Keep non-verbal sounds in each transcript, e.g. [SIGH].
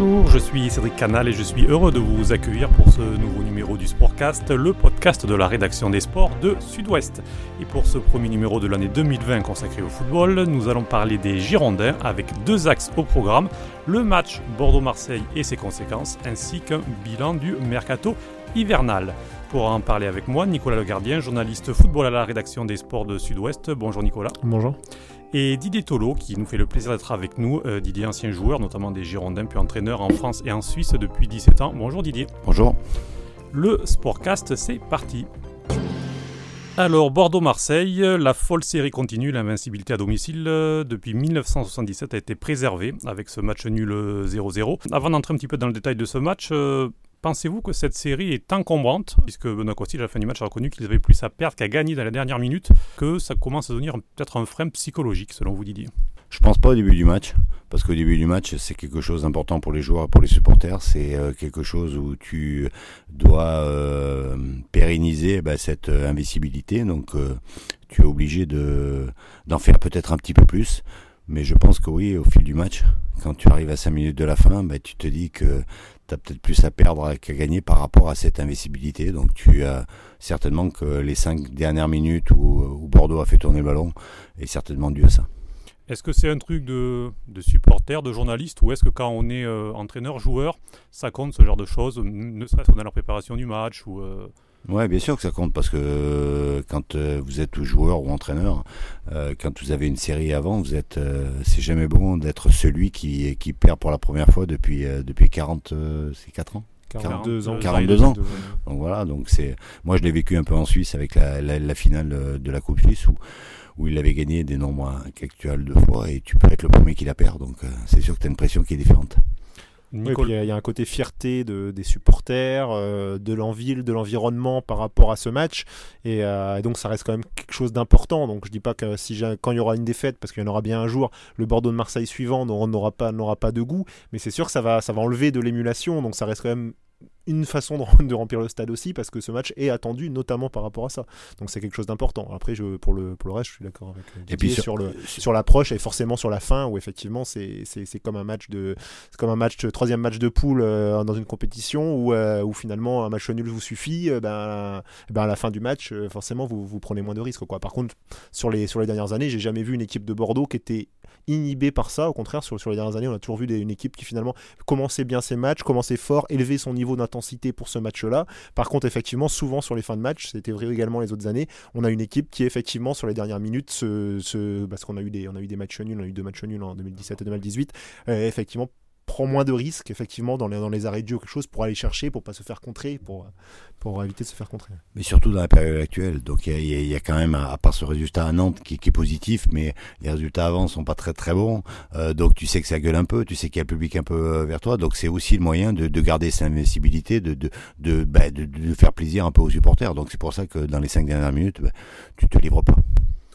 Bonjour, je suis Cédric Canal et je suis heureux de vous accueillir pour ce nouveau numéro du Sportcast, le podcast de la rédaction des sports de Sud-Ouest. Et pour ce premier numéro de l'année 2020 consacré au football, nous allons parler des Girondins avec deux axes au programme, le match Bordeaux-Marseille et ses conséquences, ainsi qu'un bilan du mercato hivernal. Pour en parler avec moi, Nicolas Le Gardien, journaliste football à la rédaction des sports de Sud-Ouest. Bonjour Nicolas. Bonjour. Et Didier Tolo, qui nous fait le plaisir d'être avec nous. Euh, Didier, ancien joueur, notamment des Girondins, puis entraîneur en France et en Suisse depuis 17 ans. Bonjour Didier. Bonjour. Le Sportcast, c'est parti. Alors, Bordeaux-Marseille, la folle série continue, l'invincibilité à domicile euh, depuis 1977 a été préservée avec ce match nul 0-0. Avant d'entrer un petit peu dans le détail de ce match, euh, Pensez-vous que cette série est encombrante, puisque Benoît Costil, à la fin du match, a reconnu qu'ils avaient plus à perdre qu'à gagner dans la dernière minute, que ça commence à devenir peut-être un frein psychologique, selon vous, Didier? Je pense pas au début du match, parce qu'au début du match, c'est quelque chose d'important pour les joueurs et pour les supporters. C'est euh, quelque chose où tu dois euh, pérenniser bah, cette euh, invisibilité, donc tu es obligé de d'en faire peut-être un petit peu plus. Mais je pense que oui, au fil du match, quand tu arrives à 5 minutes de la fin, bah, tu te dis que tu as peut-être plus à perdre qu'à gagner par rapport à cette invincibilité. Donc tu as certainement que les 5 dernières minutes où, Bordeaux a fait tourner le ballon est certainement dû à ça. Est-ce que c'est un truc de, de supporter, de journaliste, ou est-ce que quand on est euh, entraîneur, joueur, ça compte ce genre de choses, ne serait-ce que dans la préparation du match ou, euh, Ouais, bien sûr que ça compte parce que euh, quand euh, vous êtes joueur ou entraîneur, euh, quand vous avez une série avant, vous êtes, c'est jamais bon d'être celui qui, qui perd pour la première fois depuis depuis 40, c'est 4 ans? 42 ans. 42 ans. Donc voilà, donc c'est, moi je l'ai vécu un peu en Suisse avec la, la, finale de la Coupe Suisse où où il avait gagné des nombres actuels de fois et tu peux être le premier qui la perd. Donc c'est sûr que tu as une pression qui est différente il y, a un côté fierté de, des supporters, euh, de l'envie, de l'environnement par rapport à ce match. Euh, et, donc ça reste quand même quelque chose d'important. Donc je dis pas que si quand il y aura une défaite, parce qu'il y en aura bien un jour, le Bordeaux de Marseille suivant n'aura pas, n'aura pas de goût. Mais c'est sûr que ça va, ça va enlever de l'émulation. Donc ça reste quand même une façon [LAUGHS] de, remplir le stade aussi parce que ce match est attendu notamment par rapport à ça. Donc c'est quelque chose d'important. Après, je, pour, le, pour le reste, je suis d'accord avec Didier et puis sur, le, sur l'approche et forcément sur la fin où effectivement c'est, comme un match de comme un match troisième match de poule euh, dans une compétition où, euh, où finalement un match nul vous suffit. Euh, ben, ben à la fin du match, forcément vous, vous prenez moins de risques. Quoi. Par contre, sur les, sur les dernières années, j'ai jamais vu une équipe de Bordeaux qui était inhibée par ça. Au contraire, sur, sur les dernières années, on a toujours vu une équipe qui finalement commençait bien ses matchs, commençait fort, élevait son niveau d'intensité pour ce match-là. Par contre, effectivement, souvent sur les fins de match, c'était vrai également les autres années, on a une équipe qui effectivement sur les dernières minutes, se, parce qu'on a eu des, on a eu des matchs nuls, on a eu deux matchs nuls en 2017 et 2018, euh, effectivement prend moins de risques effectivement dans les, dans les arrêts de jeu ou quelque chose pour aller chercher, pour pas se faire contrer, pour, pour éviter de se faire contrer. Mais surtout dans la période actuelle. Donc il y, a, quand même, à part ce résultat à Nantes qui, est positif, mais les résultats avant sont pas très très bons. Euh, donc tu sais que ça gueule un peu, tu sais qu'il y a le public un peu euh, vers toi. Donc c'est aussi le moyen de, de garder sa invincibilité, de, de, de, bah, de, de, faire plaisir un peu aux supporters. Donc c'est pour ça que dans les cinq dernières minutes, bah, tu te livres pas.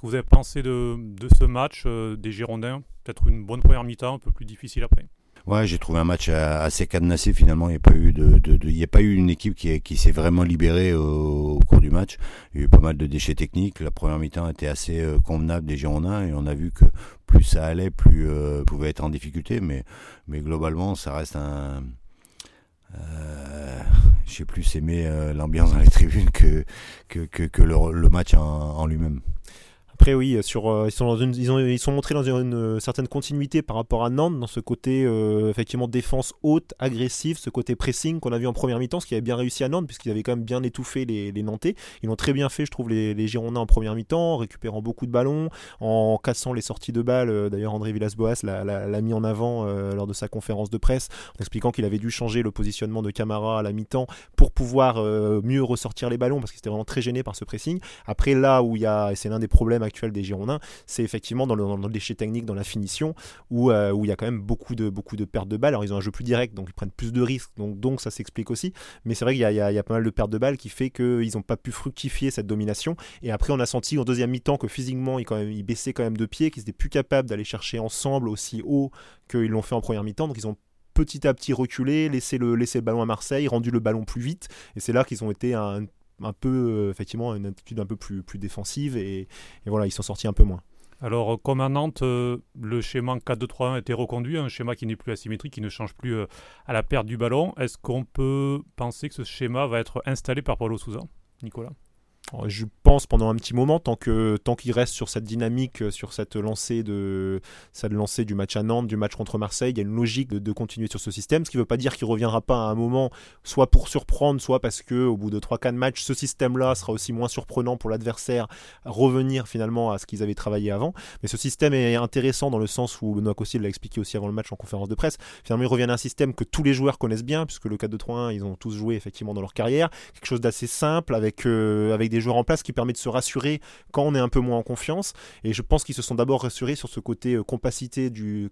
Vous avez pensé de, de ce match euh, des Girondins? Peut-être une bonne première mi-temps, un peu plus difficile après Ouais, j'ai trouvé un match assez cadenassé finalement. Il n'y a pas eu de, a pas eu une équipe qui, qui s'est vraiment libérée au, cours du match. Il y a eu pas mal de déchets techniques. La première mi-temps était assez euh, convenable des Girondins et on a vu que plus ça allait, plus euh, pouvait être en difficulté. Mais, mais globalement, ça reste un. Euh, j'ai plus aimé euh, l'ambiance dans les tribunes que que, que, le, match en lui-même. Après, oui, sur, euh, ils, sont ils sont montrés dans une, euh, certaine continuité par rapport à Nantes, dans ce côté euh, effectivement défense haute, agressive, ce côté pressing qu'on a vu en première mi-temps, ce qui avait bien réussi à Nantes, puisqu'ils avaient quand même bien étouffé les, les Nantais. Ils l'ont très bien fait, je trouve, les, les, Girondins en première mi-temps, en récupérant beaucoup de ballons, en cassant les sorties de balles. D'ailleurs, André Villas-Boas l'a mis en avant lors de sa conférence de presse, en expliquant qu'il avait dû changer le positionnement de Camara à la mi-temps pour pouvoir mieux ressortir les ballons, parce qu'il était vraiment très gêné par ce pressing. Après, là où il y a, et c'est l'un des problèmes des Girondins, c'est effectivement dans le, déchet technique, dans la finition, où, euh, où il y a quand même beaucoup de, beaucoup de pertes de balles. Alors ils ont un jeu plus direct, donc ils prennent plus de risques, donc, donc ça s'explique aussi. Mais c'est vrai qu'il y, y, y, a pas mal de pertes de balles qui fait qu'ils n'ont pas pu fructifier cette domination. Et après, on a senti en deuxième mi-temps que physiquement, ils, quand même, ils baissaient quand même de pied, qu'ils étaient plus capables d'aller chercher ensemble aussi haut qu'ils l'ont fait en première mi-temps. Donc ils ont petit à petit reculé, laissé le, laissé le ballon à Marseille, rendu le ballon plus vite. Et c'est là qu'ils ont été un un peu, euh, effectivement, une attitude un peu plus, plus défensive et, voilà, ils sont sortis un peu moins. Alors, comme à Nantes, le schéma 4-2-3-1 a été reconduit, un schéma qui n'est plus asymétrique, qui ne change plus à la perte du ballon. Est-ce qu'on peut penser que ce schéma va être installé par Paulo Souza Nicolas? Je pense pendant un petit moment, tant que tant qu'il reste sur cette dynamique, euh, sur cette lancée de cette lancée du match à Nantes, du match contre Marseille, il y a une logique de, continuer sur ce système. Ce qui ne veut pas dire qu'il reviendra pas à un moment, soit pour surprendre, soit parce que au bout de 3-4 matchs, ce système-là sera aussi moins surprenant pour l'adversaire, revenir finalement à ce qu'ils avaient travaillé avant. Mais ce système est intéressant dans le sens où Benoît Cossil l'a expliqué aussi avant le match en conférence de presse. Finalement, il revient à un système que tous les joueurs connaissent bien, puisque le 4-2-3-1, ils ont tous joué effectivement dans leur carrière. Quelque chose d'assez simple avec euh, avec des joueurs en place qui permet de se rassurer quand on est un peu moins en confiance. Et je pense qu'ils se sont d'abord rassurés sur ce côté euh, compacité du,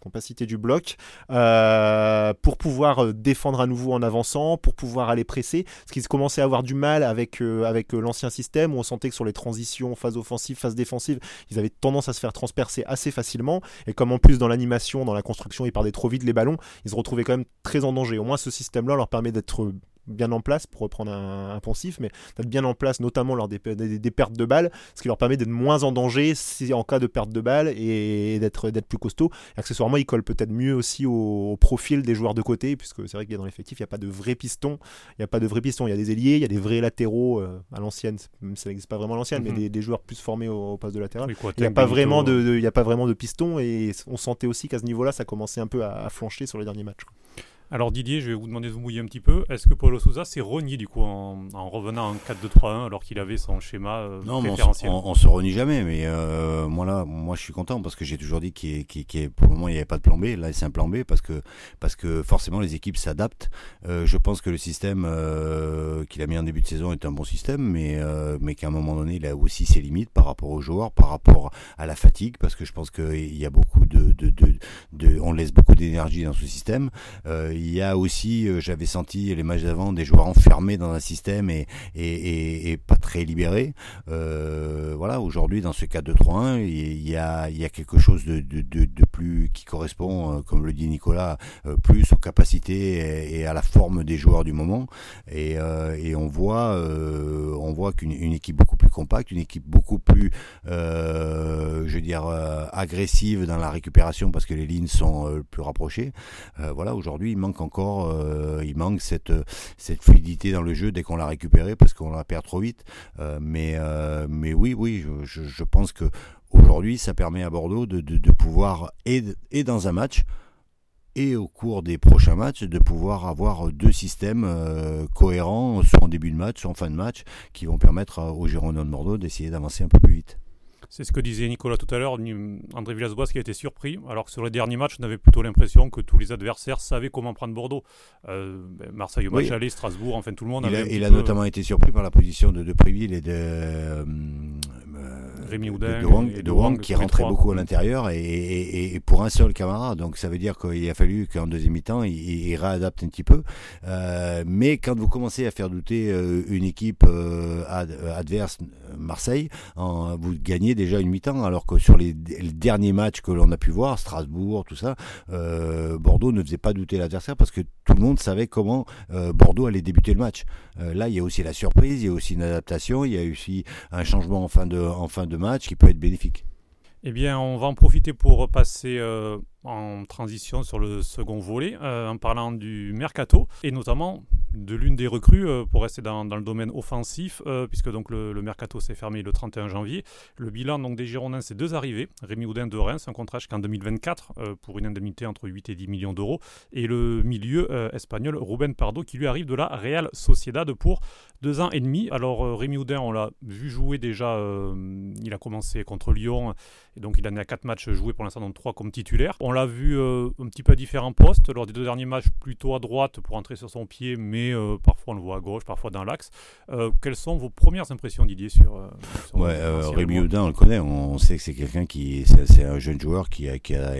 compacité du bloc euh, pour pouvoir euh, défendre à nouveau en avançant, pour pouvoir aller presser. Ce qu'ils commençaient à avoir du mal avec, avec l'ancien système où on sentait que sur les transitions, phase offensive, phase défensive, ils avaient tendance à se faire transpercer assez facilement. Et comme en plus dans l'animation, dans la construction, ils perdaient trop vite les ballons, ils se retrouvaient quand même très en danger. Au moins ce système-là leur permet d'être bien en place, pour reprendre un, poncif, mais d'être bien en place, notamment lors des, des, pertes de balles, ce qui leur permet d'être moins en danger si, en cas de perte de balles et, d'être plus costaud. accessoirement, ils collent peut-être mieux aussi au, profil des joueurs de côté, puisque c'est vrai qu'il y a dans l'effectif, il n'y a pas de vrais pistons. Il n'y a pas de vrais pistons. Il y a des ailiers, il y a des vrais latéraux euh, à l'ancienne, ça n'existe pas vraiment à l'ancienne, mais mhm. des, joueurs plus formés au, poste de latéral. il n'y a, pas vraiment de, il a pas vraiment de pistons et on sentait aussi qu'à ce niveau-là, ça commençait un peu à, à flancher sur les derniers matchs. Alors Didier, je vais vous demander de vous mouiller un petit peu. Est-ce que Paulo Souza s'est renié du coup en, revenant en 4-2-3-1 alors qu'il avait son schéma euh, non, préférentiel on, on, se renie jamais, mais euh, moi là, moi je suis content parce que j'ai toujours dit qu'il pour le moment il n'y avait pas de plan B. Là c'est un plan B parce que parce que forcément les équipes s'adaptent. Euh, je pense que le système euh, qu'il a mis en début de saison est un bon système, mais mais qu'à un moment donné il a aussi ses limites par rapport aux joueurs, par rapport à la fatigue, parce que je pense qu'il y a beaucoup de, de, de, de on laisse beaucoup d'énergie dans ce système. Euh, il y a aussi, euh, j'avais senti les matchs d'avant, des joueurs enfermés dans un système et, et, et, pas très libérés. Euh, voilà, aujourd'hui, dans ce 4-2-3-1, il y a, il y a quelque chose de, de, de, de plus qui correspond, euh, comme le dit Nicolas, plus aux capacités et, à la forme des joueurs du moment. Et, et on voit, voit qu'une une équipe beaucoup plus compacte, une équipe beaucoup plus, je veux dire, agressive dans la récupération parce que les lignes sont plus rapprochées. voilà, aujourd'hui, il manque encore, euh, il manque cette, cette fluidité dans le jeu dès qu'on l'a récupéré parce qu'on la perd trop vite. Euh, mais, euh, mais oui, oui, je, pense que aujourd'hui, ça permet à Bordeaux de, de, de pouvoir, et, et dans un match, et au cours des prochains matchs de pouvoir avoir deux systèmes cohérents, soit en début de match, soit en fin de match, qui vont permettre aux Girondins de Bordeaux d'essayer d'avancer un peu plus vite. C'est ce que disait Nicolas tout à l'heure, André Villas-Boas qui a été surpris, alors que sur les derniers matchs, on avait plutôt l'impression que tous les adversaires savaient comment prendre Bordeaux. Euh, ben, Marseille au match aller, Strasbourg, enfin tout le monde. Il avait a, il a notamment été surpris par la position de, de Préville et de, euh, Rémi Houdin et de Wang, qui rentrait beaucoup à l'intérieur et, et, pour un seul camarade. Donc ça veut dire qu'il a fallu qu'en deuxième mi-temps, il, réadapte un petit peu. Euh, mais quand vous commencez à faire douter euh, une équipe euh, adverse, Marseille, en, vous gagnez déjà une mi-temps, alors que sur les, derniers matchs que l'on a pu voir, Strasbourg, tout ça, Bordeaux ne faisait pas douter l'adversaire parce que tout le monde savait comment Bordeaux allait débuter le match. là, il y a aussi la surprise, il y a aussi une adaptation, il y a aussi un changement en fin de, en fin de match qui peut être bénéfique. Eh bien, on va en profiter pour passer euh, en transition sur le second volet euh, en parlant du mercato et notamment de l'une des recrues euh, pour rester dans, le domaine offensif euh, puisque donc le, mercato s'est fermé le 31 janvier. Le bilan donc des Girondins c'est deux arrivées. Rémi Houdin de Reims, un contrat jusqu'en 2024 pour une indemnité entre 8 et 10 millions d'euros et le milieu espagnol Ruben Pardo qui lui arrive de la Real Sociedad pour deux ans et demi. Alors Rémi Houdin on l'a vu jouer déjà, il a commencé contre Lyon et donc il en est à quatre matchs joués pour l'instant donc trois comme titulaire. L'a vu euh, un petit peu à différents postes. Lors des deux derniers matchs, plutôt à droite pour entrer sur son pied, mais euh, parfois on le voit à gauche, parfois dans l'axe. Euh, quelles sont vos premières impressions, Didier, sur. ouais, Rémi Houdin, on le connaît. On sait que c'est quelqu'un qui. C'est un jeune joueur qui a, qui a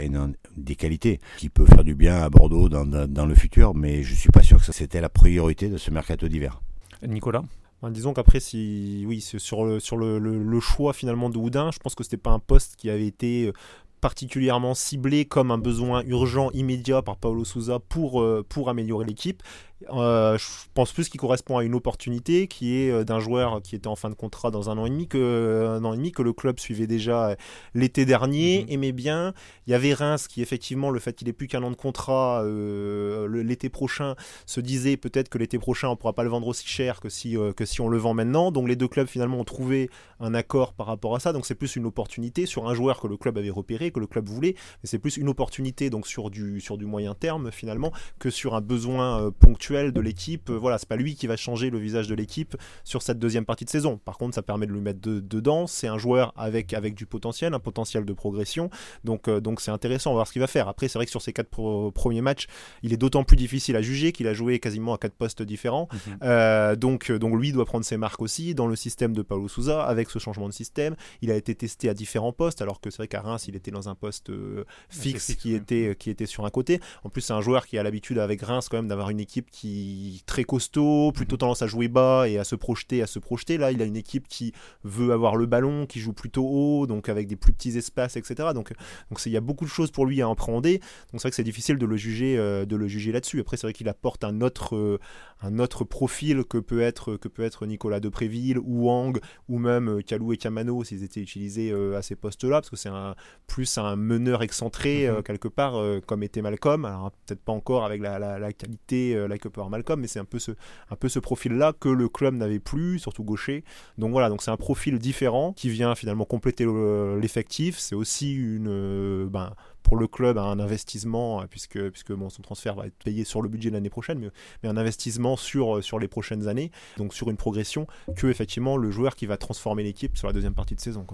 des qualités, qui peut faire du bien à Bordeaux dans, dans, le futur, mais je suis pas sûr que c'était la priorité de ce mercato d'hiver. Nicolas? Ben, disons qu'après, si oui, sur, le, sur le, le, choix finalement de Houdin, je pense que c'était pas un poste qui avait été particulièrement ciblé comme un besoin urgent immédiat par Paulo Souza euh, pour améliorer l'équipe. Euh, je pense plus qu'il correspond à une opportunité qui est euh, d'un joueur qui était en fin de contrat dans un an et demi que un an et demi que le club suivait déjà l'été dernier, mhm. aimait bien. Il y avait Reims qui effectivement le fait qu'il ait plus qu'un an de contrat l'été prochain se disait peut-être que l'été prochain on pourra pas le vendre aussi cher que si que si on le vend maintenant. Donc les deux clubs finalement ont trouvé un accord par rapport à ça. Donc c'est plus une opportunité sur un joueur que le club avait repéré, que le club voulait, mais c'est plus une opportunité donc sur du sur du moyen terme finalement que sur un besoin ponctuel de l'équipe. Euh, voilà, c'est pas lui qui va changer le visage de l'équipe sur cette deuxième partie de saison. Par contre, ça permet de lui mettre dedans. C'est un joueur avec, avec du potentiel, un potentiel de progression. Donc, euh, donc c'est intéressant. On va voir ce qu'il va faire. Après, c'est vrai que sur ces quatre premiers matchs, il est d'autant plus difficile à juger qu'il a joué quasiment à quatre postes différents. Mhm. Euh, donc, donc lui doit prendre ses marques aussi dans le système de Paulo Souza avec ce changement de système. Il a été testé à différents postes, alors que c'est vrai qu'à Reims, il était dans un poste fixe, qui, était, qui était sur un côté. En plus, c'est un joueur qui a l'habitude avec Reims quand même d'avoir une équipe qui qui très costaud, plutôt mhm. tendance à jouer bas et à se projeter, à se projeter. Là, il a une équipe qui veut avoir le ballon, qui joue plutôt haut, donc avec des plus petits espaces, etc. Donc, donc il y a beaucoup de choses pour lui à appréhender. Donc c'est vrai que c'est difficile de le juger, euh, de le juger là-dessus. Après, c'est vrai qu'il apporte un autre, euh, un autre profil que peut être, que peut être Nicolas Depréville ou Wang ou même euh, Kalou et Kamano s'ils étaient utilisés à ces postes-là, parce que c'est un plus un meneur excentré mhm. quelque part, comme était Malcolm. Alors peut-être pas encore avec la, la, la qualité, la par Malcolm, mais c'est un peu ce, un peu ce profil-là que le club n'avait plus, surtout gaucher. Donc voilà, donc c'est un profil différent qui vient finalement compléter l'effectif. C'est aussi une, euh, ben, pour le club un investissement, puisque, puisque bon, son transfert va être payé sur le budget de l'année prochaine, mais, mais, un investissement sur, sur les prochaines années, donc sur une progression, que effectivement le joueur qui va transformer l'équipe sur la deuxième partie de saison.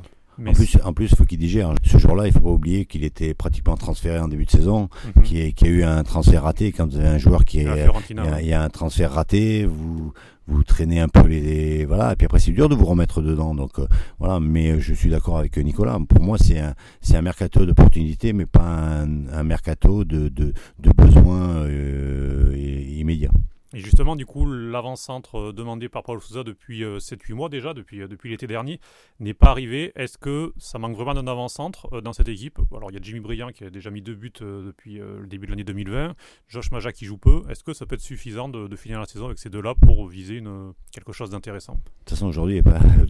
En plus, en plus, faut qu'il digère. Ce jour-là, il faut pas oublier qu'il était pratiquement transféré en début de saison, qu'il y, a eu un transfert raté. Quand vous avez un joueur qui est, il y, a, un transfert raté, vous vous traînez un peu les, voilà. Et puis après, c'est dur de vous remettre dedans. Donc euh, voilà. Mais je suis d'accord avec Nicolas. Pour moi, c'est un, c'est un mercato d'opportunité, mais pas un, un mercato de, de, de besoin euh, immédiat. Et justement, du coup, l'avant-centre euh, demandé par Paul Souza depuis 7-8 euh, mois déjà, depuis, euh, depuis l'été dernier, n'est pas arrivé. Est-ce que ça manque vraiment d'un avant-centre dans cette équipe? Alors, il y a Jimmy Briand qui a déjà mis deux buts depuis le début de l'année 2020, Josh Maja qui joue peu. Est-ce que ça peut être suffisant de, finir la saison avec ces deux-là pour viser une, quelque chose d'intéressant? De toute façon, aujourd'hui,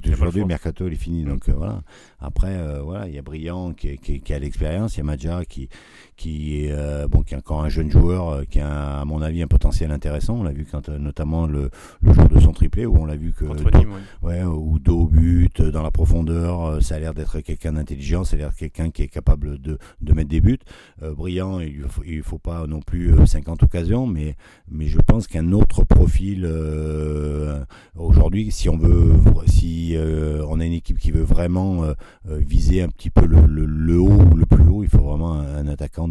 aujourd'hui le mercato il est fini. Mm. Donc voilà. Après, voilà, il y a Briand qui, qui, a l'expérience, il y a Maja qui, qui, est, bon, qui est encore un jeune joueur, qui a, à mon avis, un potentiel intéressant l'a vu quand euh, notamment le, le, jour de son triplé où on l'a vu que ouais. ou dos but dans la profondeur, euh, ça a l'air d'être quelqu'un d'intelligent, ça a l'air quelqu'un qui est capable de, de mettre des buts. Euh, brillant, il faut, il faut pas non plus 50 occasions, mais mais je pense qu'un autre profil aujourd'hui, si on veut, si on a une équipe qui veut vraiment viser un petit peu le, le, haut ou le plus haut, il faut vraiment un, attaquant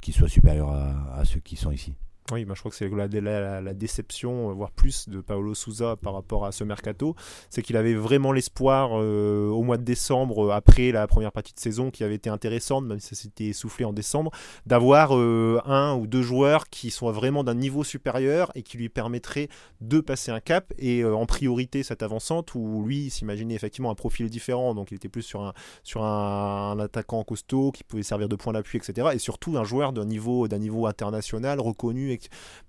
qui soit supérieur à, à ceux qui sont ici. Oui, bah, je crois que c'est la, déception, euh, voire plus, de Paolo Souza par rapport à ce mercato. C'est qu'il avait vraiment l'espoir euh, au mois de décembre, euh, après la première partie de saison qui avait été intéressante, même si ça s'était essoufflé en décembre, d'avoir un ou deux joueurs qui sont vraiment d'un niveau supérieur et qui lui permettraient de passer un cap. Et en priorité, cette avançante où lui s'imaginait effectivement un profil différent, donc il était plus sur un, sur un, attaquant costaud qui pouvait servir de point d'appui, etc. Et surtout un joueur d'un niveau, niveau international reconnu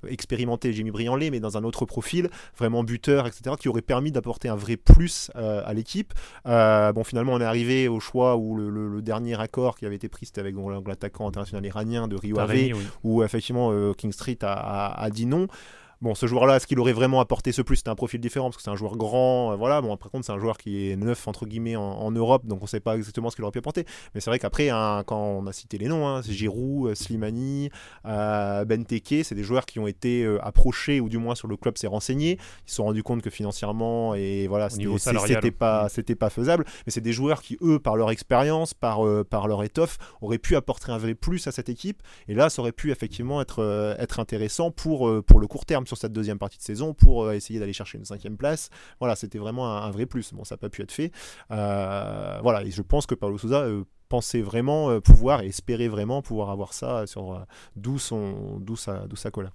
expérimenté Jimmy Brianley, mais dans un autre profil, vraiment buteur, etc., qui aurait permis d'apporter un vrai plus euh, à l'équipe. Euh, bon, finalement, on est arrivé au choix où le, dernier accord qui avait été pris, c'était avec l'attaquant international iranien de Rio Ave, où effectivement euh, King Street a dit non. Bon, ce joueur-là, est-ce qu'il aurait vraiment apporté ce plus? C'était un profil différent parce que c'est un joueur grand. Euh, voilà. Bon, par contre, c'est un joueur qui est neuf entre guillemets en, Europe, donc on ne sait pas exactement ce qu'il aurait pu apporter. Mais c'est vrai qu'après, hein, quand on a cité les noms, hein, c'est Giroud, euh, Slimani, euh, Benteke, c'est des joueurs qui ont été euh, approchés ou du moins sur le club s'est renseigné. Ils se sont rendus compte que financièrement et voilà, c'était pas, c'était pas faisable. Mais c'est des joueurs qui, eux, par leur expérience, par par leur étoffe, auraient pu apporter un vrai plus à cette équipe. Et là, ça aurait pu effectivement être être intéressant pour pour le court terme sur cette deuxième partie de saison pour euh, essayer d'aller chercher une cinquième place. Voilà, c'était vraiment un, vrai plus. Bon, ça n'a pas pu être fait. Euh, voilà, et je pense que Paulo Souza euh, pensait vraiment pouvoir et espérait vraiment pouvoir avoir ça sur d'où sa colère.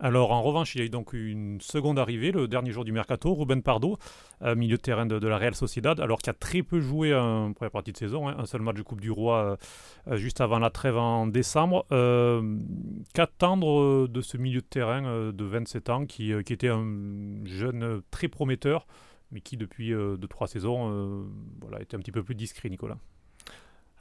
Alors en revanche, il y a eu donc une seconde arrivée le dernier jour du mercato, Ruben Pardo, euh, milieu de terrain de, la Real Sociedad, alors qu'il a très peu joué en première partie de saison, hein, un seul match de Coupe du Roi euh, juste avant la trêve en décembre. Qu'attendre de ce milieu de terrain de 27 ans qui, qui, était un jeune très prometteur, mais qui depuis 2-3 saisons voilà, était un petit peu plus discret, Nicolas?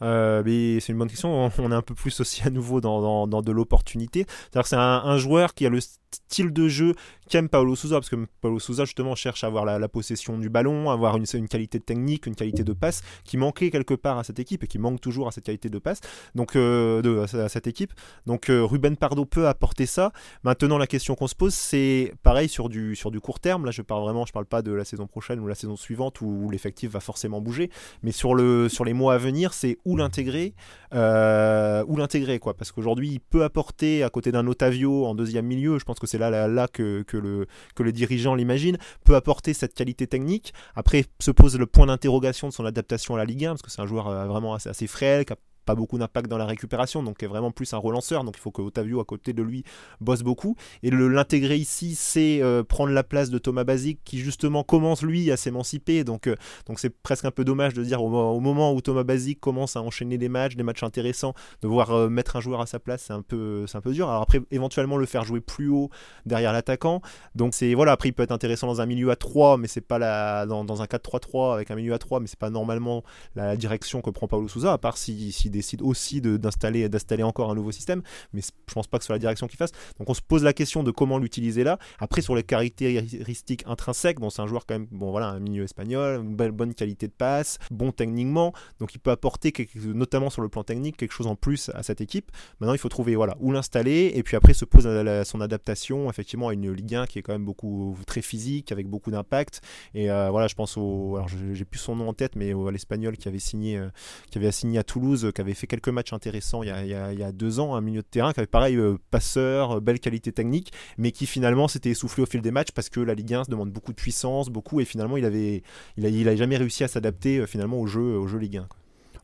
Euh, mais c'est une bonne question. On est un peu plus aussi à nouveau dans, de l'opportunité. Que c'est un, joueur qui a le style de jeu qu'aime Paulo Souza, parce que Paulo Souza justement cherche à avoir la, possession du ballon, avoir une, qualité technique, une qualité de passe qui manquait quelque part à cette équipe et qui manque toujours à cette qualité de passe, donc euh, de, à cette équipe. Donc euh, Ruben Pardo peut apporter ça. Maintenant la question qu'on se pose c'est pareil sur du, sur du court terme. Là je parle vraiment, je parle pas de la saison prochaine ou la saison suivante où, l'effectif va forcément bouger, mais sur, le, sur les mois à venir c'est où l'intégrer, euh, où l'intégrer quoi, parce qu'aujourd'hui il peut apporter à côté d'un Otavio en deuxième milieu. Je pense que c'est là, là, là que le, que le dirigeant l'imagine, peut apporter cette qualité technique. Après, se pose le point d'interrogation de son adaptation à la Ligue 1, parce que c'est un joueur euh, vraiment assez, assez frêle, qui pas beaucoup d'impact dans la récupération, donc est vraiment plus un relanceur. Donc il faut que Otavio à côté de lui bosse beaucoup. Et l'intégrer ici, c'est euh, prendre la place de Thomas Basic qui justement commence lui à s'émanciper. Donc euh, donc c'est presque un peu dommage de dire au, moment où Thomas Basic commence à enchaîner des matchs, des matchs intéressants, de voir euh, mettre un joueur à sa place, c'est un peu c'est un peu dur. Alors après éventuellement le faire jouer plus haut derrière l'attaquant. Donc c'est voilà après il peut être intéressant dans un milieu à 3 mais c'est pas la dans, un 4-3-3 avec un milieu à 3 mais c'est pas normalement la direction que prend Paulo Souza à part si, si décide aussi d'installer d'installer encore un nouveau système, mais je pense pas que ce soit la direction qu'il fasse. Donc on se pose la question de comment l'utiliser là. Après sur les caractéristiques intrinsèques, bon c'est un joueur quand même, bon voilà, un milieu espagnol, une belle, bonne qualité de passe, bon techniquement, donc il peut apporter notamment sur le plan technique quelque chose en plus à cette équipe. Maintenant il faut trouver voilà où l'installer et puis après se pose son adaptation effectivement à une Ligue 1 qui est quand même beaucoup très physique avec beaucoup d'impact et euh, voilà je pense au alors j'ai plus son nom en tête mais l'espagnol qui avait signé euh, qui avait signé à Toulouse qui avait fait quelques matchs intéressants il y a, deux ans, un milieu de terrain qui avait pareil, euh, passeur, euh, belle qualité technique, mais qui finalement s'était essoufflé au fil des matchs parce que la Ligue 1 se demande beaucoup de puissance, beaucoup, et finalement il avait, il a, il a jamais réussi à s'adapter euh, finalement au jeu, au jeu Ligue 1.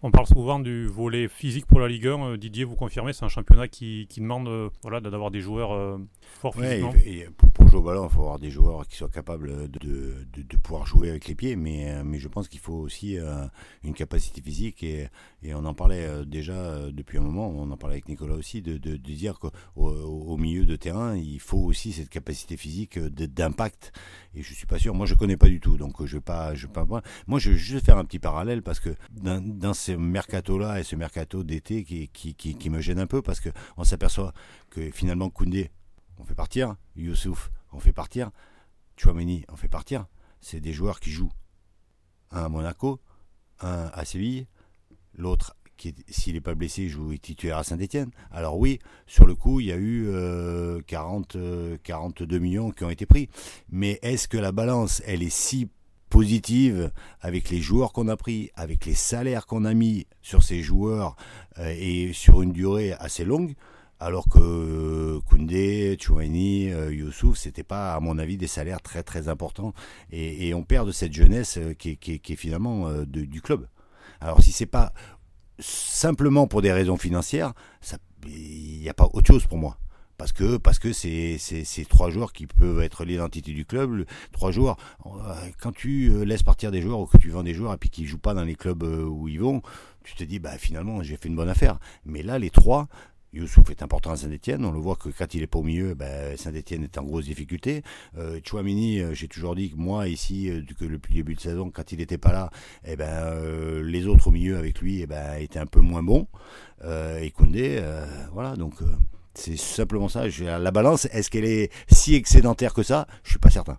On parle souvent du volet physique pour la Ligue 1. Didier, vous confirmez, c'est un championnat qui, qui demande voilà, d'avoir des joueurs forts physiquement. Et pour, pour, il faut avoir des joueurs qui soient capables de, de, pouvoir jouer avec les pieds, mais, mais je pense qu'il faut aussi une capacité physique et, et on en parlait euh, déjà euh, depuis un moment, on en parlait avec Nicolas aussi, de, de, dire qu'au au milieu de terrain, il faut aussi cette capacité physique euh, d'impact. Et je suis pas sûr, moi je connais pas du tout, donc je vais vais pas. Moi je vais juste faire un petit parallèle parce que dans, dans ce mercato-là et ce mercato d'été qui, qui, me gêne un peu parce que on s'aperçoit que finalement Koundé, on fait partir, Youssouf, on fait partir, Chouameni, on fait partir. C'est des joueurs qui jouent. Un à Monaco, un à Séville, L'autre, s'il n'est pas blessé, joue titulaire à Saint-Etienne. Alors oui, sur le coup, il y a eu 40, euh, 42 euh, millions qui ont été pris. Mais est-ce que la balance, elle est si positive avec les joueurs qu'on a pris, avec les salaires qu'on a mis sur ces joueurs euh, et sur une durée assez longue? Alors que Koundé, Chouani, Youssouf, c'était pas, à mon avis, des salaires très très importants. Et, on perd de cette jeunesse qui est, finalement du club. Alors si c'est pas simplement pour des raisons financières, il n'y a pas autre chose pour moi. Parce que parce que c'est c'est trois joueurs qui peuvent être l'identité du club. trois joueurs. Euh, quand tu euh, laisses partir des joueurs ou que tu vends des joueurs et puis qu'ils jouent pas dans les clubs euh, où ils vont, tu te dis bah finalement j'ai fait une bonne affaire. Mais là les trois, Youssouf est important à Saint-Etienne. On le voit que quand il est pas au milieu, ben, Saint-Etienne est en grosse difficulté. Euh, Chouamini, euh, j'ai toujours dit que moi, ici, euh, que depuis le début de saison, quand il n'était pas là, eh ben, euh, les autres au milieu avec lui eh ben, étaient un peu moins bons. et Koundé, voilà, donc c'est simplement ça. La balance, est-ce qu'elle est si excédentaire que ça? Je suis pas certain.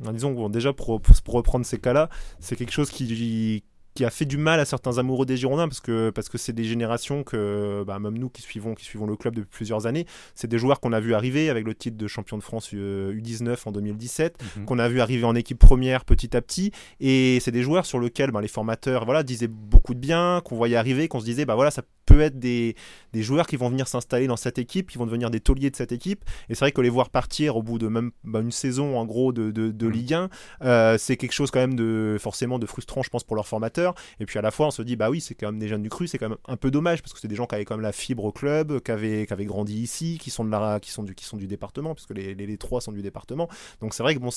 Disons bon, déjà pour reprendre ces cas-là, c'est quelque chose qui, qui a fait du mal à certains amoureux des Girondins parce que parce que c'est des générations que bah, même nous qui suivons qui suivons le club depuis plusieurs années, c'est des joueurs qu'on a vu arriver avec le titre de champion de France U19 euh, en 2017, mhm. qu'on a vu arriver en équipe première petit à petit et c'est des joueurs sur lesquels bah, les formateurs voilà disaient beaucoup de bien, qu'on voyait arriver, qu'on se disait bah voilà ça peut être des, des joueurs qui vont venir s'installer dans cette équipe, qui vont devenir des tauliers de cette équipe. Et c'est vrai que les voir partir au bout de même bah, une saison en gros de, de, mm. Ligue 1, euh, c'est quelque chose quand même de forcément de frustrant, je pense, pour leurs formateurs. Et puis à la fois, on se dit, bah oui, c'est quand même des jeunes du cru, c'est quand même un peu dommage parce que c'est des gens qui avaient quand même la fibre au club, qui avaient, grandi ici, qui sont, de la, qui du, qui sont du département, puisque les, les, les trois sont du département. Donc c'est vrai que bon,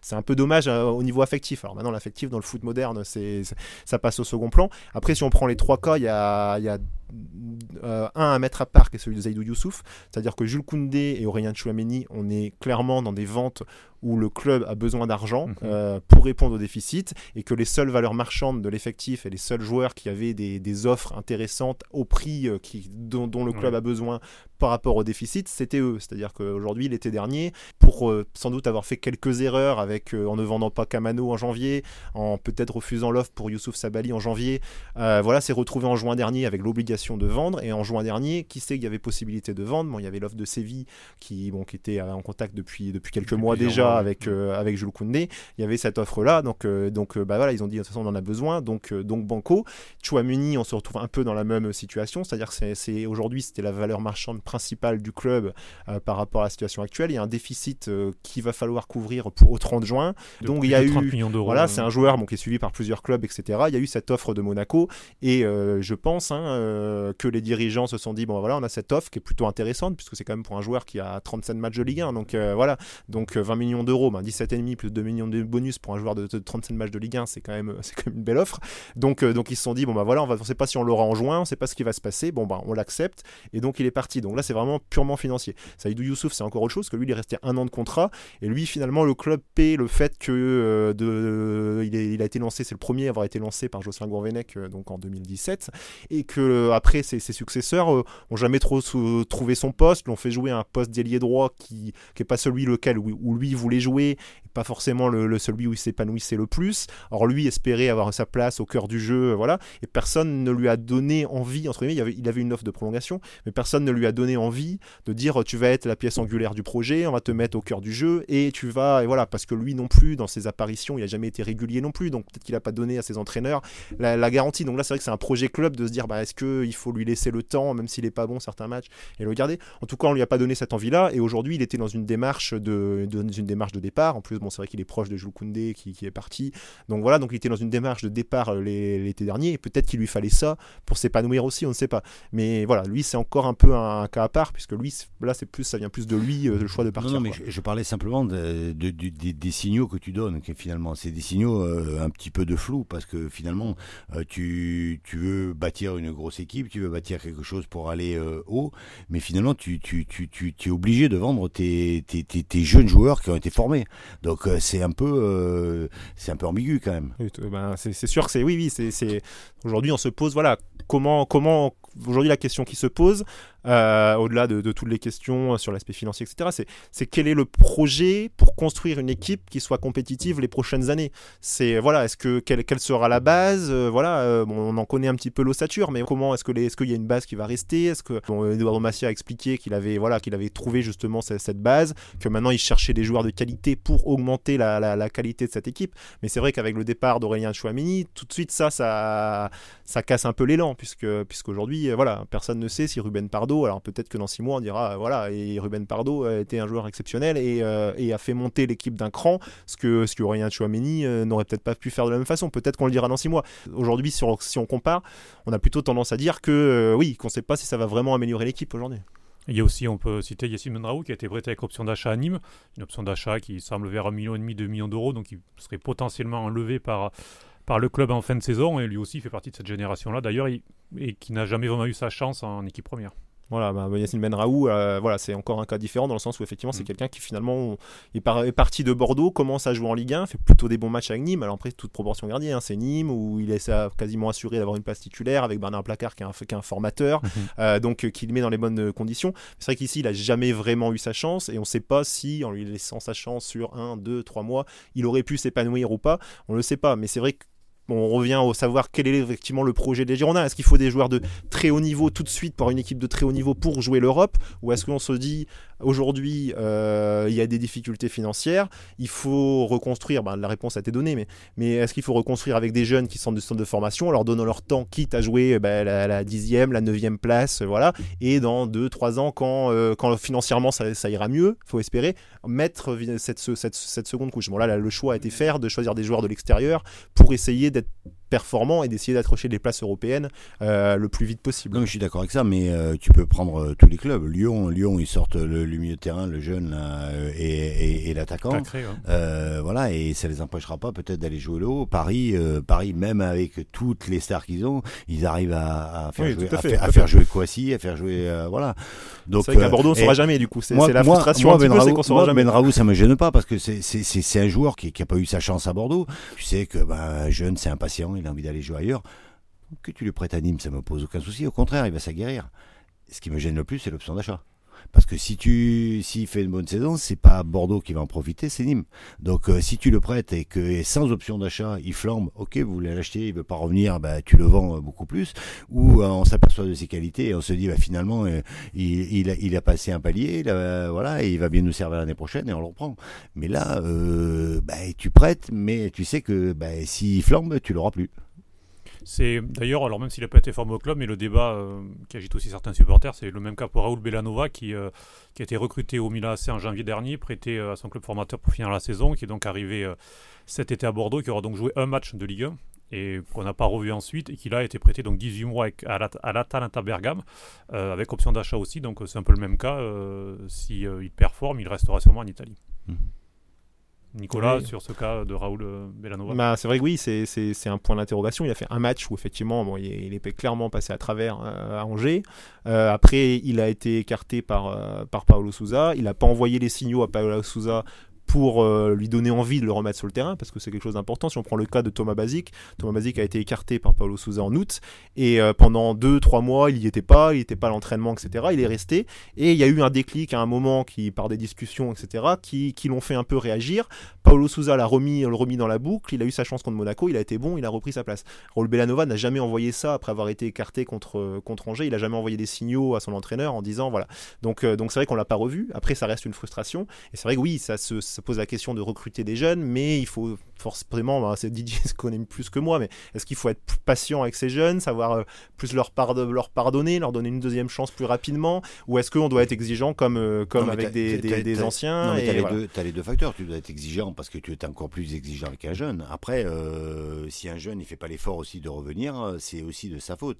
c'est un peu dommage euh, au niveau affectif. Alors maintenant, l'affectif dans le foot moderne, c'est, ça passe au second plan. Après, si on prend les trois cas, il y a, y a euh, un à mettre à part qui est celui de Zaidou Youssouf, c'est-à-dire que Jules Koundé et Aurélien Chouameni, on est clairement dans des ventes où le club a besoin d'argent mhm. euh, pour répondre au déficit et que les seules valeurs marchandes de l'effectif et les seuls joueurs qui avaient des, offres intéressantes au prix euh, qui, dont, le club a besoin par rapport au déficit, c'était eux. C'est-à-dire qu'aujourd'hui, l'été dernier, pour sans doute avoir fait quelques erreurs avec en ne vendant pas Kamano en janvier, en peut-être refusant l'offre pour Youssouf Sabali en janvier, voilà, s'est retrouvé en juin dernier avec l'obligation de vendre et en juin dernier, qui sait qu'il y avait possibilité de vendre Bon, il y avait l'offre de Séville qui, bon, qui était en contact depuis, depuis quelques mois déjà avec, euh, avec Jules Koundé. Il y avait cette offre-là. Donc, euh, donc euh, bah voilà, ils ont dit de toute façon, on en a besoin. Donc, donc Banco. Chouamuni, on se retrouve un peu dans la même situation. C'est-à-dire que c'est, aujourd'hui, c'était la valeur marchande principale du club par rapport à la situation actuelle. Il y a un déficit qu'il va falloir couvrir pour, 30 juin. donc, il y a eu. Voilà, c'est un joueur bon, qui est suivi par plusieurs clubs, etc. Il y a eu cette offre de Monaco. Et je pense hein, que les dirigeants se sont dit bon, voilà, on a cette offre qui est plutôt intéressante, puisque c'est quand même pour un joueur qui a 37 matchs de Ligue 1. Donc, voilà. Donc, 20 millions d'euros, ben 17,5 plus 2 millions de bonus pour un joueur de, 37 matchs de Ligue 1, c'est quand, même, [LAUGHS] quand même une belle offre. Donc, euh, donc ils se sont dit, bon bah voilà, on ne sait pas si on l'aura en juin, on ne sait pas ce qui va se passer, bon bah on l'accepte, et donc il est parti. Donc là, c'est vraiment purement financier. Saïdou Youssouf, c'est encore autre chose, que lui, il est resté un an de contrat, et lui, finalement, le club le fait que euh, de, il, il, a été lancé, c'est le premier à avoir été lancé par Jocelyn Gourvenec, euh, donc en 2017, et que après, ses, successeurs ont jamais trop trouvé son poste, l'ont fait jouer un poste d'ailier droit qui n'est pas celui lequel où, lui voulait jouer, pas forcément le, celui où il s'épanouissait le plus. Or lui espérait avoir sa place au cœur du jeu, euh, voilà, et personne ne lui a donné envie, entre guillemets, il avait, il avait une offre de prolongation, mais personne ne lui a donné envie de dire tu vas être la pièce angulaire du projet, on va te mettre au cœur du jeu, et tu vas, et voilà, parce que lui non plus, dans ses apparitions, il a jamais été régulier non plus, donc peut-être qu'il a pas donné à ses entraîneurs la, garantie. Donc là, c'est vrai que c'est un projet club de se dire, bah, est-ce qu'il faut lui laisser le temps, même s'il est pas bon certains matchs, et le garder. En tout cas, on lui a pas donné cette envie-là, et aujourd'hui, il était dans une démarche de, de, une démarche de départ. En plus, bon, c'est vrai qu'il est proche de Jules Koundé qui, est parti. Donc voilà, donc il était dans une démarche de départ euh, l'été dernier. Et peut-être qu'il lui fallait ça pour s'épanouir aussi, on ne sait pas. Mais voilà, lui, c'est encore un peu un, cas à part, puisque lui, là, c'est plus, ça vient plus de lui, euh, le choix de partir. Non, mais je, parlais simplement de, des, signaux que tu donnes, que finalement, c'est des signaux euh, un petit peu de flou, parce que finalement, tu, tu, veux bâtir une grosse équipe, tu veux bâtir quelque chose pour aller haut, mais finalement, tu, tu, tu, es obligé de vendre tes, tes, tes, jeunes joueurs qui ont été formés. Donc, c'est un peu, euh, c'est un peu ambigu quand même. Ben, c'est sûr que c'est, oui, oui, c'est, aujourd'hui on se pose, voilà, comment, comment, aujourd'hui la question qui se pose, euh, au-delà de, toutes les questions sur l'aspect financier, etc. C'est quel est le projet pour construire une équipe qui soit compétitive les prochaines années? C'est voilà, est-ce que quelle, sera la base? Euh, Voilà, euh, on en connaît un petit peu l'ossature, mais comment est-ce que est-ce qu'il y a une base qui va rester? Est-ce que Eduardo Massia a expliqué qu'il avait voilà qu'il avait trouvé justement cette, base, que maintenant il cherchait des joueurs de qualité pour augmenter la, qualité de cette équipe. Mais c'est vrai qu'avec le départ d'Aurélien Chouamini, tout de suite ça, ça, ça casse un peu l'élan puisque puisqu'aujourd'hui voilà, personne ne sait si Ruben Pardo alors peut-être que dans six mois on dira voilà et Ruben Pardo était un joueur exceptionnel euh, et, a fait monter l'équipe d'un cran, ce que ce que Chouameni euh, n'aurait peut-être pas pu faire de la même façon. Peut-être qu'on le dira dans six mois. Aujourd'hui, si on, si on compare, on a plutôt tendance à dire que euh, oui, qu'on ne sait pas si ça va vraiment améliorer l'équipe aujourd'hui. Il y a aussi, on peut citer Yassine Mendraou qui a été prêté avec option d'achat à Nîmes, une option d'achat qui semble vers un million et demi, deux millions d'euros, donc il serait potentiellement enlevé par par le club en fin de saison et lui aussi fait partie de cette génération-là d'ailleurs et qui n'a jamais vraiment eu sa chance en équipe première. Voilà, bah, Yacine Benraou, euh, voilà, c'est encore un cas différent dans le sens où effectivement c'est mm. quelqu'un qui finalement est, parti de Bordeaux, commence à jouer en Ligue 1, fait plutôt des bons matchs avec Nîmes. Alors après, toute proportion gardée, hein, c'est Nîmes où il est quasiment assuré d'avoir une place titulaire avec Bernard Placard qui est un, qui un formateur, mm-hmm. [LAUGHS] euh, donc euh, qui le met dans les bonnes conditions. C'est vrai qu'ici il a jamais vraiment eu sa chance et on ne sait pas si en lui laissant sa chance sur un, deux, trois mois, il aurait pu s'épanouir ou pas. On le sait pas, mais c'est vrai que on revient au savoir quel est effectivement le projet des Girondins. Est-ce qu'il faut des joueurs de très haut niveau tout de suite pour une équipe de très haut niveau pour jouer l'Europe? Ou est-ce qu'on se dit aujourd'hui, euh, il y a des difficultés financières. Il faut reconstruire. Ben, la réponse a été donnée, mais, mais est-ce qu'il faut reconstruire avec des jeunes qui sont de centre de formation, en leur donnant leur temps, quitte à jouer ben, la, dixième, la neuvième place, voilà, et dans deux, trois ans, quand, euh, quand financièrement ça, ça ira mieux, faut espérer, mettre cette, cette, cette seconde couche. Bon, là, le choix a été fait de choisir des joueurs de l'extérieur pour essayer d'être performant et d'essayer d'accrocher des places européennes euh, le plus vite possible. Non, je suis d'accord avec ça, mais euh, tu peux prendre euh, tous les clubs. Lyon, Lyon, ils sortent le, milieu de terrain, le jeune et, et, l'attaquant. voilà, et ça les empêchera pas peut-être d'aller jouer le haut. Paris, Paris, même avec toutes les stars qu'ils ont, ils arrivent à, faire, jouer, à, faire, jouer Kouassi, à faire jouer, voilà. Donc, c'est vrai qu'à Bordeaux, on ne saura jamais du coup. C'est la frustration moi, un petit peu, qu'on saura jamais. Ben Raoult, ça me gêne pas parce que c'est un joueur qui n'a pas eu sa chance à Bordeaux. Tu sais que ben, jeune, c'est impatient il a envie d'aller jouer ailleurs, que tu le prêtes à Nîmes, ça me pose aucun souci. Au contraire, il va s'aguerrir. Ce qui me gêne le plus, c'est l'option d'achat. Parce que si tu s'il fait une bonne saison, c'est pas Bordeaux qui va en profiter, c'est Nîmes. Donc euh, si tu le prêtes et que sans option d'achat, il flambe, ok, vous voulez l'acheter, il veut pas revenir, bah, tu le vends euh, beaucoup plus. Ou euh, on s'aperçoit de ses qualités et on se dit bah, finalement il, a, passé un palier, il va bien nous servir l'année prochaine et on le reprend. Mais là, bah, tu prêtes, mais tu sais que bah, s'il flambe, tu l'auras plus. C'est d'ailleurs, alors même s'il n'a pas été formé au club, mais le débat euh, qui agite aussi certains supporters, c'est le même cas pour Raoul Bellanova qui, euh, a été recruté au Milan AC en janvier dernier, prêté euh, à son club formateur pour finir la saison, qui est donc arrivé cet été à Bordeaux, qui aura donc joué un match de Ligue 1 et qu'on n'a pas revu ensuite, et qui là a été prêté donc 18 mois à l'Atalanta Bergame, avec option d'achat aussi, donc c'est un peu le même cas. si il performe, il restera sûrement en Italie. Mmh. Nicolas, sur ce cas de Raoul euh, Bellanova bah, C'est vrai que oui, c'est un point d'interrogation. Il a fait un match où effectivement bon, il, est clairement passé à travers euh, à Angers. Euh, après, il a été écarté par, par Paolo Souza. Il n'a pas envoyé les signaux à Paolo Souza pour euh, lui donner envie de le remettre sur le terrain, parce que c'est quelque chose d'important. Si on prend le cas de Thomas Basic, Thomas Basic a été écarté par Paulo Souza en août, et euh, pendant 2-3 mois, il n'y était pas, il n'était pas à l'entraînement, etc. Il est resté, et il y a eu un déclic à un moment, qui, par des discussions, etc., qui, qui l'ont fait un peu réagir. Paulo Souza l'a remis, le remis dans la boucle, il a eu sa chance contre Monaco, il a été bon, il a repris sa place. Raul Bellanova n'a jamais envoyé ça après avoir été écarté contre, contre Angers, il a jamais envoyé des signaux à son entraîneur en disant voilà. Donc euh, donc c'est vrai qu'on l'a pas revu. Après ça reste une frustration et c'est vrai que oui ça se pose la question de recruter des jeunes, mais il faut forcément, bah, c'est Didier [LAUGHS] se connaît plus que moi, mais est-ce qu'il faut être patient avec ces jeunes, savoir euh, plus leur, leur pardonner, leur donner une deuxième chance plus rapidement, ou est-ce qu'on doit être exigeant comme, euh, comme avec des, des, anciens Tu as, les deux facteurs, tu dois être exigeant parce que tu es encore plus exigeant avec un jeune. Après, euh, si un jeune il fait pas l'effort aussi de revenir, c'est aussi de sa faute.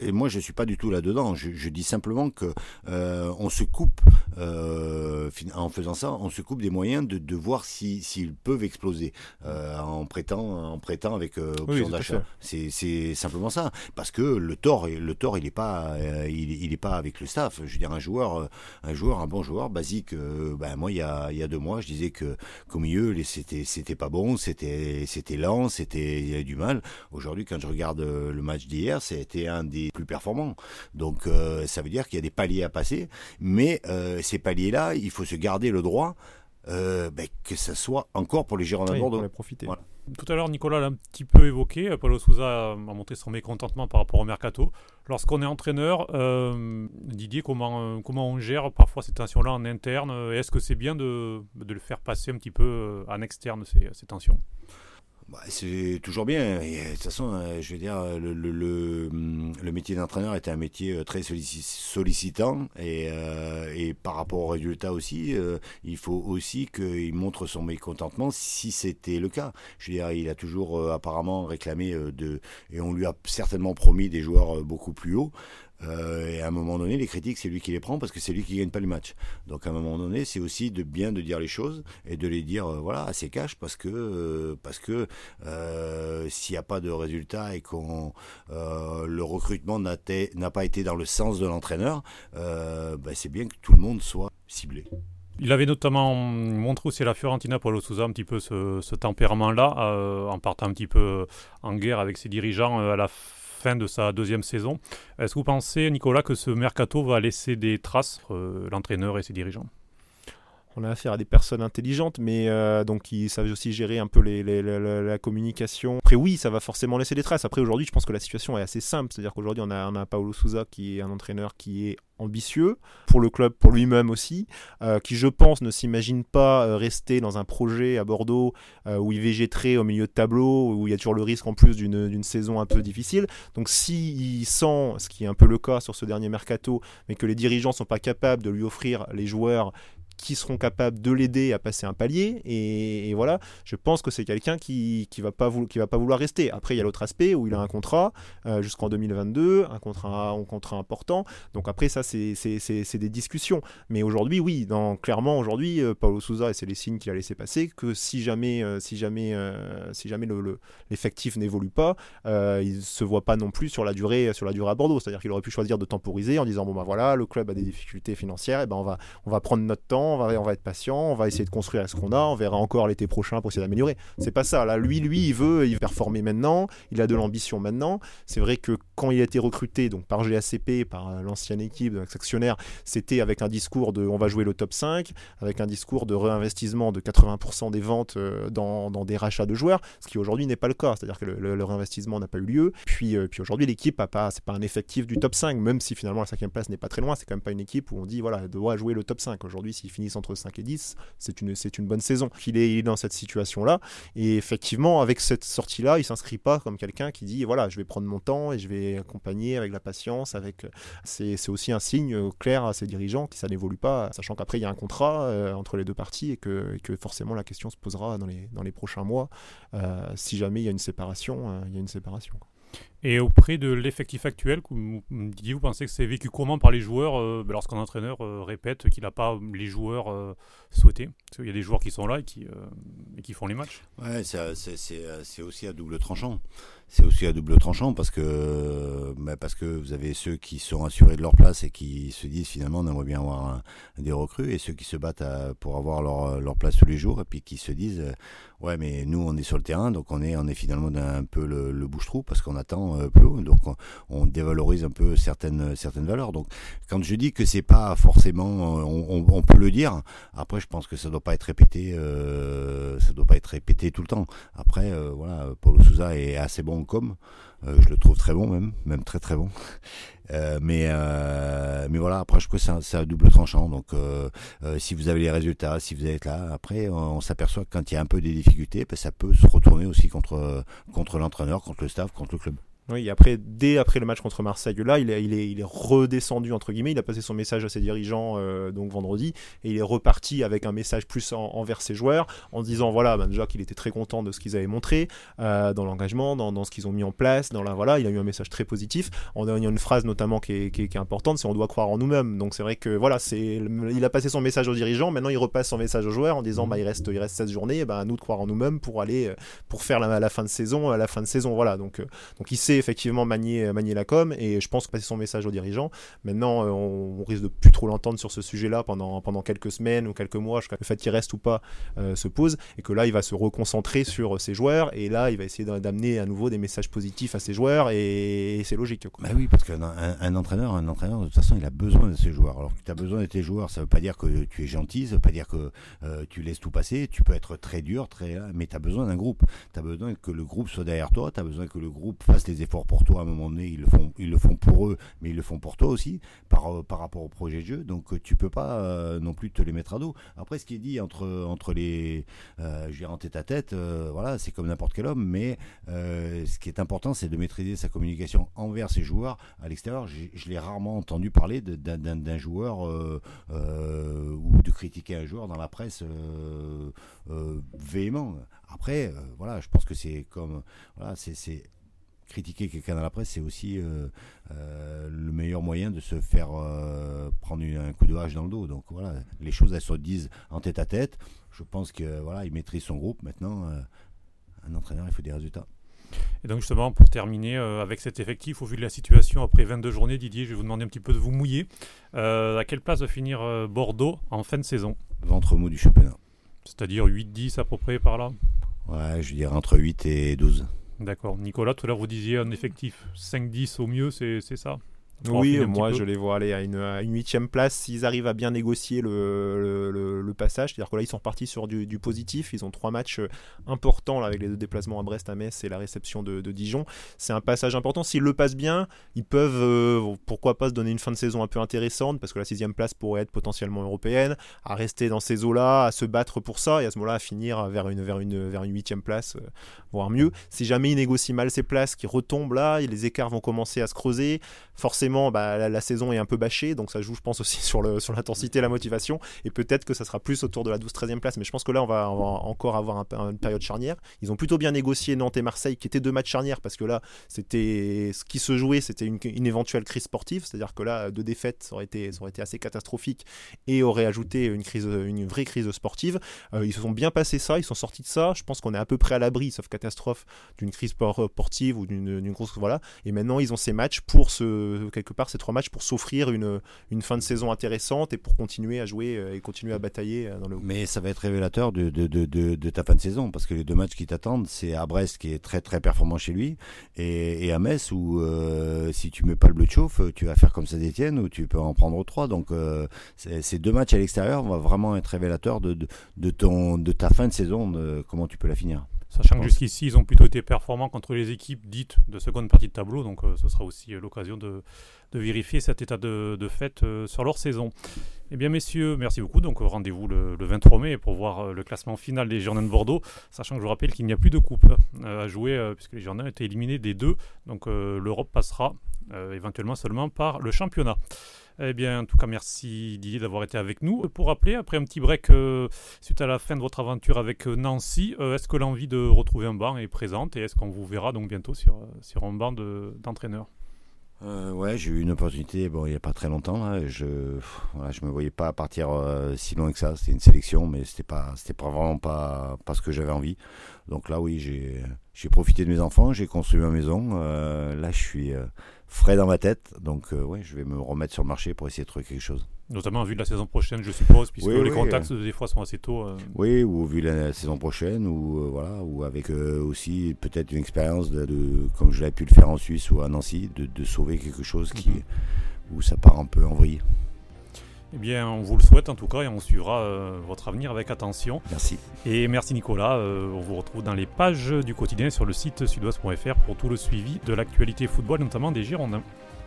et moi, je suis pas du tout là-dedans. Je, dis simplement que on se coupe, en faisant ça, on se coupe des moyens de, de voir s'ils si, peuvent exploser. Euh, en prêtant, en prêtant avec euh, option d'achat. C'est simplement ça, parce que le tort, le tort, il est pas, euh, il, est pas avec le staff. Je veux dire, un joueur, un joueur, un bon joueur basique. ben moi, il y a, il y a deux mois, je disais que qu'au milieu, c'était, c'était pas bon, c'était, c'était lent, c'était, il y avait du mal. Aujourd'hui, quand je regarde le match d'hier, c'était un des plus performants. Donc, ça veut dire qu'il y a des paliers à passer, mais ces paliers-là, il faut se garder le droit euh, ben, que ce soit encore pour les Girondins de Bordeaux. profiter. Tout à l'heure, Nicolas l'a un petit peu évoqué. Paulo Souza a montré son mécontentement par rapport au mercato. Lorsqu'on est entraîneur, euh, Didier, comment, euh, comment on gère parfois ces tensions-là en interne? Est-ce que c'est bien de, de, le faire passer un petit peu en externe, ces, ces tensions? Bah, c'est toujours bien. Et, de toute façon, euh, je veux dire, le, le, le, métier d'entraîneur était un métier euh, très sollicitant et, euh, et par rapport aux résultats aussi, il faut aussi qu'il montre son mécontentement si c'était le cas. Je veux dire, il a toujours apparemment réclamé de et on lui a certainement promis des joueurs beaucoup plus hauts. Euh, et à un moment donné, les critiques, c'est lui qui les prend parce que c'est lui qui gagne pas le match. Donc à un moment donné, c'est aussi de bien de dire les choses et de les dire euh, voilà assez cash parce que euh, parce que s'il n'y a pas de résultat et qu'on le recrutement n'a pas été dans le sens de l'entraîneur, bah, c'est bien que tout le monde soit ciblé. Il avait notamment montré aussi à la Fiorentina pour le Souza un petit peu ce, tempérament-là, en partant un petit peu en guerre avec ses dirigeants à la fin de sa deuxième saison. Est-ce que vous pensez, Nicolas, que ce mercato va laisser des traces, euh, l'entraîneur et ses dirigeants? On a affaire à des personnes intelligentes, mais euh, donc qui savent aussi gérer un peu la communication. Après, oui, ça va forcément laisser des traces. Après, aujourd'hui, je pense que la situation est assez simple. C'est-à-dire qu'aujourd'hui, on a, on a Paolo Souza qui est un entraîneur qui est ambitieux pour le club, pour lui-même aussi, euh, qui je pense ne s'imagine pas euh, rester dans un projet à Bordeaux où il végéterait au milieu de tableau, où il y a toujours le risque en plus d'une saison un peu difficile. Donc s'il sent, ce qui est un peu le cas sur ce dernier mercato, mais que les dirigeants ne sont pas capables de lui offrir les joueurs qui seront capables de l'aider à passer un palier. Et, voilà, je pense que c'est quelqu'un qui ne va, pas vouloir rester. Après, il y a l'autre aspect où il a un contrat euh, jusqu'en 2022, un contrat, un contrat important. Donc après, ça, c'est des discussions. Mais aujourd'hui, oui, clairement, aujourd'hui, euh, Paulo Souza, et c'est les signes qu'il a laissé passer, que si jamais, euh, si jamais, si jamais l'effectif le, n'évolue pas, il se voit pas non plus sur la durée, sur la durée à Bordeaux. C'est-à-dire qu'il aurait pu choisir de temporiser en disant, bon ben voilà, le club a des difficultés financières, et ben on va, on va prendre notre temps on va, on va être patient, on va essayer de construire ce qu'on a, on verra encore l'été prochain pour essayer d'améliorer. C'est pas ça. Là, lui, lui, il veut, il veut performer maintenant, il a de l'ambition maintenant. C'est vrai que quand il a été recruté donc par GACP, par euh, l'ancienne équipe de actionnaire, c'était avec un discours de on va jouer le top 5, avec un discours de réinvestissement de 80% des ventes euh, dans, dans, des rachats de joueurs, ce qui aujourd'hui n'est pas le cas. C'est-à-dire que le, réinvestissement n'a pas eu lieu. Puis, euh, puis aujourd'hui, l'équipe a pas, c'est pas un effectif du top 5, même si finalement la cinquième place n'est pas très loin. C'est quand même pas une équipe où on dit voilà, elle doit jouer le top 5. Aujourd'hui, s'il finissent entre 5 et 10, c'est une, une bonne saison. Il est, dans cette situation-là. Et effectivement, avec cette sortie-là, il s'inscrit pas comme quelqu'un qui dit voilà, je vais prendre mon temps et je vais accompagner avec la patience. Avec, c'est, c'est aussi un signe clair à ses dirigeants que ça n'évolue pas, sachant qu'après, il y a un contrat euh, entre les deux parties et que, que, forcément la question se posera dans les, dans les prochains mois. Euh, si jamais il y a une séparation, euh, il y a une séparation. Et auprès de l'effectif actuel, Didier, vous pensez que c'est vécu comment par les joueurs euh, ben, lorsqu'un entraîneur euh, répète qu'il n'a pas les joueurs euh, souhaités? Parce qu'il y a des joueurs qui sont là et qui, et qui font les matchs. Ouais, c'est aussi à double tranchant c'est aussi à double tranchant parce que bah parce que vous avez ceux qui sont assurés de leur place et qui se disent finalement on aimerait bien avoir des recrues et ceux qui se battent pour avoir leur, leur place tous les jours et puis qui se disent euh, ouais mais nous on est sur le terrain donc on est on est finalement un peu le, le bouche-trou parce qu'on attend euh, plus haut donc on, dévalorise un peu certaines certaines valeurs. Donc quand je dis que c'est pas forcément on, on, peut le dire après je pense que ça doit pas être répété euh, ça doit pas être répété tout le temps. Après euh, voilà Paulo Souza est assez bon Euh, je le trouve très bon même, même très très bon. [LAUGHS] Euh, mais euh, mais voilà, après je trouve que c'est un, double tranchant. Donc si vous avez les résultats, si vous êtes là, après on, s'aperçoit que quand il y a un peu des difficultés, ben, ça peut se retourner aussi contre contre l'entraîneur, contre le staff, contre le club. Oui, après, dès après le match contre Marseille, là, il est, il est, il est redescendu, entre guillemets, il a passé son message à ses dirigeants euh, donc vendredi, et il est reparti avec un message plus envers ses joueurs, en disant, voilà, ben, déjà qu'il était très content de ce qu'ils avaient montré, euh, dans l'engagement, dans, dans, ce qu'ils ont mis en place, dans la, voilà, il a eu un message très positif. On a, il y a une phrase notamment qui est, qui est, qui est importante, c'est on doit croire en nous-mêmes. Donc c'est vrai que, voilà, c'est, il a passé son message aux dirigeants, maintenant il repasse son message aux joueurs en disant, bah, il reste, il reste 16 journées, ben, à nous de croire en nous-mêmes pour aller, pour faire la, la, fin de saison, la fin de saison, voilà. Donc, euh, donc il sait effectivement manier, manier la com et je pense que passer son message aux dirigeants. Maintenant, euh, on, risque de plus trop l'entendre sur ce sujet-là pendant, pendant quelques semaines ou quelques mois, jusqu'à le fait qu'il reste ou pas euh, se pose et que là, il va se reconcentrer sur ses joueurs et là, il va essayer d'amener à nouveau des messages positifs à ses joueurs et, c'est logique. Bah oui, parce qu'un un, entraîneur, un entraîneur, de toute façon, il a besoin de ses joueurs. Alors que tu as besoin de tes joueurs, ça veut pas dire que tu es gentil, ça veut pas dire que euh, tu laisses tout passer. Tu peux être très dur, très, mais tu as besoin d'un groupe. Tu as besoin que le groupe soit derrière toi, tu as besoin que le groupe fasse les efforts pour toi à un moment donné, ils le font, ils le font pour eux, mais ils le font pour toi aussi, par, euh, par rapport au projet de jeu. Donc euh, tu peux pas euh, non plus te les mettre à dos. Après, ce qui est dit entre, entre les euh, je tête à tête, voilà, c'est comme n'importe quel homme, mais ce qui est important, c'est de maîtriser sa communication envers ses joueurs à l'extérieur. Je l'ai rarement entendu parler d'un joueur ou de critiquer un joueur dans la presse véhément. Après, voilà, je pense que c'est comme voilà, c'est critiquer quelqu'un dans la presse, c'est aussi euh, euh, le meilleur moyen de se faire euh, prendre un coup de hache dans le dos. Donc voilà, les choses elles se disent en tête à tête. Je pense que voilà, il maîtrise son groupe. Maintenant, un entraîneur, il faut des résultats. Et donc justement, pour terminer avec cet effectif, au vu de la situation après 22 journées, Didier, je vais vous demander un petit peu de vous mouiller. à quelle place va finir Bordeaux en fin de saison? Ventre mou du championnat. C'est-à-dire 8-10 à peu près par là? Ouais, je dirais entre 8 et 12. D'accord. Nicolas, tout à l'heure, vous disiez un effectif 5-10 au mieux, c'est ça? Oui, moi je les vois aller à une, huitième place s'ils arrivent à bien négocier le, le, passage. C'est-à-dire que là ils sont repartis sur du, positif. Ils ont trois matchs euh, importants là, avec les deux déplacements à Brest, à Metz et la réception de, Dijon. C'est un passage important. S'ils le passent bien, ils peuvent euh, pourquoi pas se donner une fin de saison un peu intéressante parce que la sixième place pourrait être potentiellement européenne, à rester dans ces eaux-là, à se battre pour ça et à ce moment-là à finir vers une vers une vers une huitième place, euh, voire mieux. Si jamais ils négocient mal ces places, qui retombent là, les écarts vont commencer à se creuser. Forcément, bah, la, saison est un peu bâchée, donc ça joue, je pense, aussi [LAUGHS] sur, sur l'intensité et la motivation. Et peut-être que ça sera plus autour de la 12-13e place. Mais je pense que là, on va, encore avoir une période charnière. Ils ont plutôt bien négocié Nantes et Marseille, qui étaient deux matchs charnières, parce que là, c'était ce qui se jouait, c'était une, éventuelle crise sportive. C'est-à-dire que là, deux défaites, ça aurait été, été assez catastrophique et aurait ajouté une, crise, une vraie crise sportive. Euh, ils se sont bien passé ça, ils sont sortis de ça. Je pense qu'on est à peu près à l'abri, sauf catastrophe, d'une crise sportive ou d'une grosse. Voilà. Et maintenant, ils ont ces matchs pour se, quelque part, ces trois matchs pour s'offrir une, une fin de saison intéressante et pour continuer à jouer euh, et continuer à batailler euh, dans le haut. Mais ça va être révélateur de, de, de, de, ta fin de saison parce que les deux matchs qui t'attendent, c'est à Brest qui est très très performant chez lui et, à Metz où euh, si tu mets pas le bleu de chauffe, tu vas faire comme ça d'Etienne ou tu peux en prendre trois. Donc ces deux matchs à l'extérieur vont vraiment être révélateurs de, de, ton, de ta fin de saison, de comment tu peux la finir. Sachant que jusqu'ici, ils ont plutôt été performants contre les équipes dites de seconde partie de tableau, donc euh, ce sera aussi euh, l'occasion de, vérifier cet état de, fait euh, sur leur saison. Eh bien, messieurs, merci beaucoup. Donc, rendez-vous le, 23 mai pour voir le classement final des Girondins de Bordeaux, sachant que je vous rappelle qu'il n'y a plus de coupe à jouer, puisque les Girondins ont été éliminés des deux. Donc, l'Europe passera éventuellement seulement par le championnat. Eh bien, en tout cas, merci Didier d'avoir été avec nous. Pour rappeler, après un petit break euh, suite à la fin de votre aventure avec euh, Nancy, euh, est-ce que l'envie de retrouver un banc est présente et est-ce qu'on vous verra donc bientôt sur, sur un banc d'entraîneur ouais, j'ai eu une opportunité bon, il n'y a pas très longtemps. Je ne je me voyais pas partir si loin que ça. C'était une sélection, mais c'était pas, c'était pas vraiment pas, ce que j'avais envie. Donc là, oui, j'ai, j'ai profité de mes enfants, j'ai construit ma maison. là, je suis frais dans ma tête. Donc, euh, ouais, je vais me remettre sur le marché pour essayer de trouver quelque chose. Notamment en vue de la saison prochaine, je suppose, puisque les contacts des fois sont assez tôt. Euh. Oui, ou vu la saison prochaine, ou euh, voilà, ou avec aussi peut-être une expérience de, comme je l'ai pu le faire en Suisse ou à Nancy, de, de sauver quelque chose qui, mhm. où ça part un peu en vrille. Eh bien, on vous le souhaite en tout cas et on suivra euh, votre avenir avec attention. Merci. Et merci Nicolas. Euh, on vous retrouve dans les pages du quotidien sur le site sudouest.fr pour tout le suivi de l'actualité football, notamment des Girondins.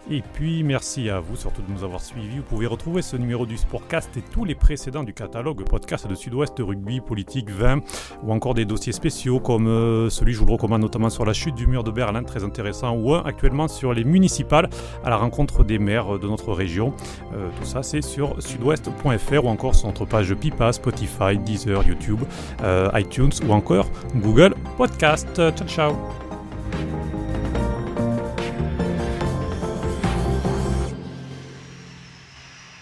Et puis merci à vous surtout de nous avoir suivis. Vous pouvez retrouver ce numéro du Sportcast et tous les précédents du catalogue podcast de Sud-Ouest Rugby, Politique, 20 ou encore des dossiers spéciaux comme euh, celui, je vous le recommande notamment sur la chute du mur de Berlin, très intéressant, ou un actuellement sur les municipales à la rencontre des maires de notre région. Euh, tout ça c'est sur sudouest.fr ou encore sur notre page Pipa, Spotify, Deezer, YouTube, euh, iTunes ou encore Google Podcast. Ciao ciao